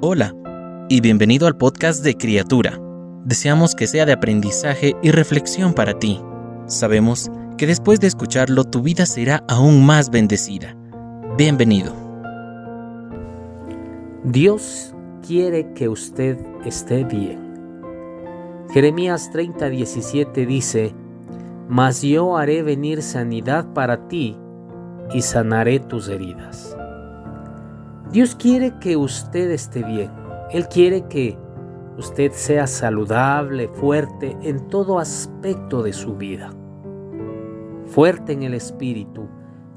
Hola y bienvenido al podcast de Criatura. Deseamos que sea de aprendizaje y reflexión para ti. Sabemos que después de escucharlo tu vida será aún más bendecida. Bienvenido. Dios quiere que usted esté bien. Jeremías 30:17 dice, Mas yo haré venir sanidad para ti y sanaré tus heridas. Dios quiere que usted esté bien. Él quiere que usted sea saludable, fuerte en todo aspecto de su vida. Fuerte en el espíritu,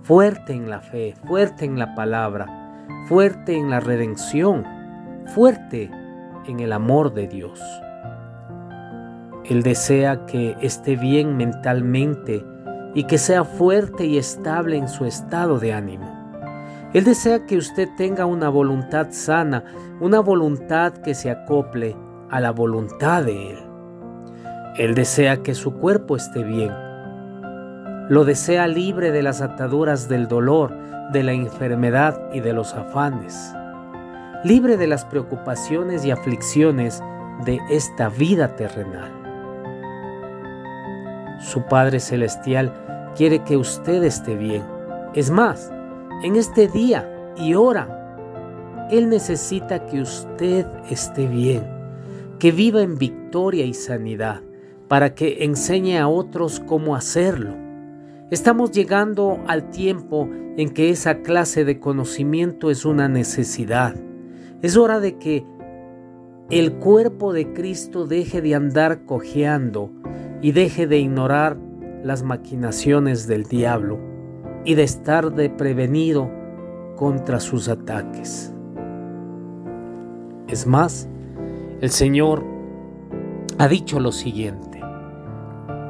fuerte en la fe, fuerte en la palabra, fuerte en la redención, fuerte en el amor de Dios. Él desea que esté bien mentalmente y que sea fuerte y estable en su estado de ánimo. Él desea que usted tenga una voluntad sana, una voluntad que se acople a la voluntad de Él. Él desea que su cuerpo esté bien. Lo desea libre de las ataduras del dolor, de la enfermedad y de los afanes. Libre de las preocupaciones y aflicciones de esta vida terrenal. Su Padre Celestial quiere que usted esté bien. Es más, en este día y hora, Él necesita que usted esté bien, que viva en victoria y sanidad, para que enseñe a otros cómo hacerlo. Estamos llegando al tiempo en que esa clase de conocimiento es una necesidad. Es hora de que el cuerpo de Cristo deje de andar cojeando y deje de ignorar las maquinaciones del diablo y de estar de prevenido contra sus ataques. Es más, el Señor ha dicho lo siguiente,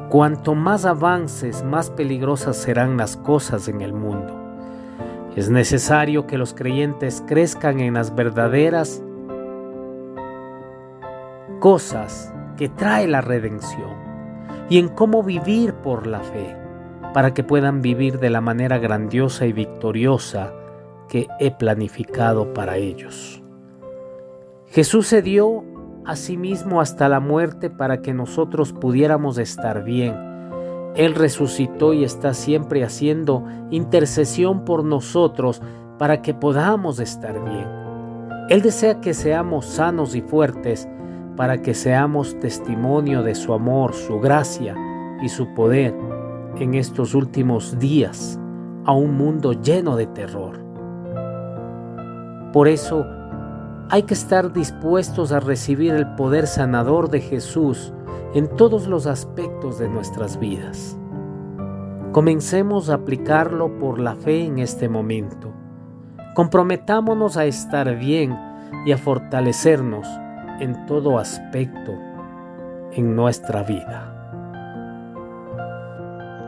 cuanto más avances, más peligrosas serán las cosas en el mundo. Es necesario que los creyentes crezcan en las verdaderas cosas que trae la redención y en cómo vivir por la fe, para que puedan vivir de la manera grandiosa y victoriosa que he planificado para ellos. Jesús se dio a sí mismo hasta la muerte para que nosotros pudiéramos estar bien. Él resucitó y está siempre haciendo intercesión por nosotros para que podamos estar bien. Él desea que seamos sanos y fuertes para que seamos testimonio de su amor, su gracia y su poder en estos últimos días a un mundo lleno de terror. Por eso hay que estar dispuestos a recibir el poder sanador de Jesús en todos los aspectos de nuestras vidas. Comencemos a aplicarlo por la fe en este momento. Comprometámonos a estar bien y a fortalecernos en todo aspecto en nuestra vida.